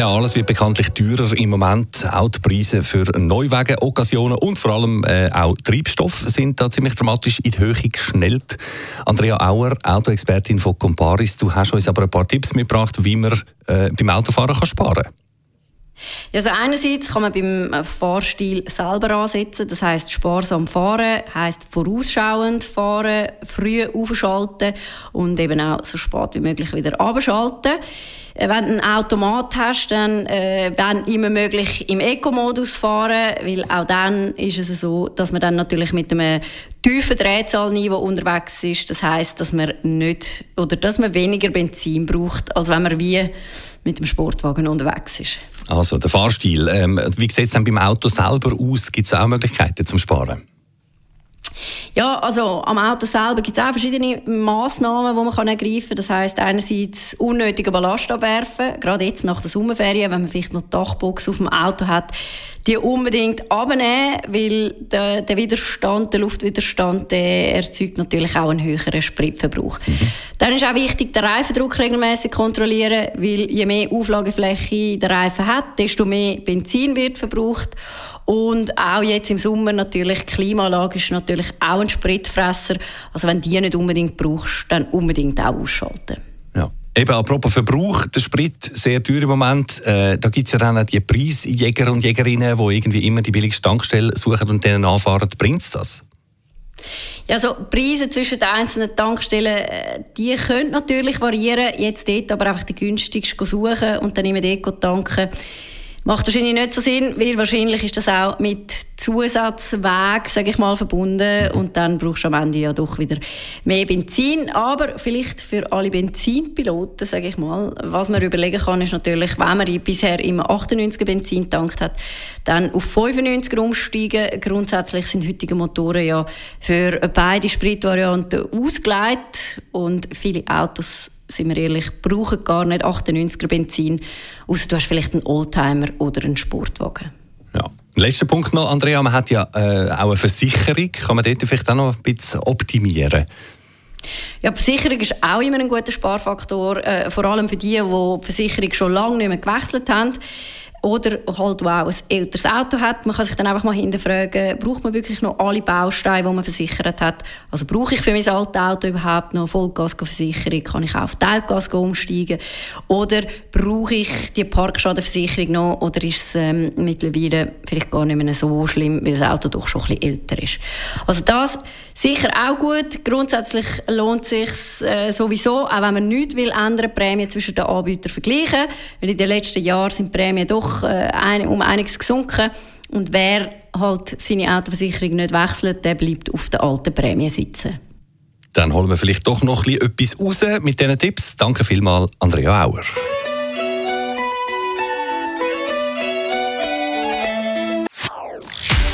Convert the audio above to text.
ja, alles wird bekanntlich teurer im Moment. Auch die Preise für Neuwagen, Occasionen und vor allem äh, auch Treibstoff sind da ziemlich dramatisch in die Höhe geschnellt. Andrea Auer, Autoexpertin von Comparis, du hast uns aber ein paar Tipps mitgebracht, wie man äh, beim Autofahren kann sparen kann. Also einerseits kann man beim Fahrstil selber ansetzen, das heißt sparsam fahren, heißt vorausschauend fahren, früh aufschalten und eben auch so spät wie möglich wieder abschalten. Äh, wenn du einen Automat hast, dann äh, wenn immer möglich im Eco-Modus fahren, weil auch dann ist es so, dass man dann natürlich mit einem tiefen Drehzahlniveau unterwegs ist. Das heißt, dass man nicht oder dass man weniger Benzin braucht, als wenn man wie mit dem Sportwagen unterwegs ist. Also der Fahrstil. Ähm, wie sieht es dann beim Auto selber aus? Gibt es auch Möglichkeiten zum Sparen? Ja, also am Auto selber gibt es auch verschiedene Massnahmen, die man kann ergreifen kann. Das heißt einerseits unnötige Ballast abwerfen, gerade jetzt nach der Sommerferien, wenn man vielleicht noch die Dachbox auf dem Auto hat, die unbedingt abnehmen, weil der, der Widerstand, der Luftwiderstand, der erzeugt natürlich auch einen höheren Spritverbrauch. Mhm. Dann ist auch wichtig, den Reifendruck regelmäßig kontrollieren, weil je mehr Auflagefläche der Reifen hat, desto mehr Benzin wird verbraucht. Und auch jetzt im Sommer natürlich, Klimaanlage ist natürlich auch ein Spritfresser. Also wenn die nicht unbedingt brauchst, dann unbedingt auch ausschalten. Ja. Eben, apropos Verbrauch, der Sprit sehr teuer im Moment. Äh, da gibt es ja dann auch die Preisjäger und Jägerinnen, die irgendwie immer die billigste Tankstelle suchen und denen anfahren. Bringt es das? Ja, also Preise zwischen den einzelnen Tankstellen, äh, die können natürlich variieren. Jetzt dort aber einfach die günstigste suchen und dann immer dort tanken. Macht wahrscheinlich nicht so Sinn, weil wahrscheinlich ist das auch mit Zusatzweg, sage ich mal, verbunden und dann brauchst du am Ende ja doch wieder mehr Benzin. Aber vielleicht für alle Benzinpiloten, sage ich mal, was man überlegen kann, ist natürlich, wenn man bisher immer 98er Benzin tankt hat, dann auf 95er umsteigen. Grundsätzlich sind heutige Motoren ja für beide Spritvarianten ausgelegt und viele Autos sind wir ehrlich, brauchen gar nicht 98er Benzin, außer du hast vielleicht einen Oldtimer oder einen Sportwagen. Ja. Letzter Punkt noch, Andrea, man hat ja äh, auch eine Versicherung. Kann man dort vielleicht auch noch ein bisschen optimieren? Ja, die Versicherung ist auch immer ein guter Sparfaktor, äh, vor allem für die, die die Versicherung schon lange nicht mehr gewechselt haben. Oder halt, auch ein älteres Auto hat. Man kann sich dann einfach mal hinterfragen, braucht man wirklich noch alle Bausteine, die man versichert hat? Also brauche ich für mein altes Auto überhaupt noch Vollgasversicherung? Kann ich auch auf Teilgas umsteigen? Oder brauche ich die Parkschadenversicherung noch? Oder ist es ähm, mittlerweile vielleicht gar nicht mehr so schlimm, weil das Auto doch schon ein bisschen älter ist? Also das sicher auch gut. Grundsätzlich lohnt es sich äh, sowieso, auch wenn man nichts will ändern, Prämien zwischen den Anbietern vergleichen. Weil in den letzten Jahren sind die Prämien doch äh, um einiges gesunken. Und wer halt seine Autoversicherung nicht wechselt, der bleibt auf der alten Prämie sitzen. Dann holen wir vielleicht doch noch etwas raus mit diesen Tipps. Danke vielmals, Andrea Auer.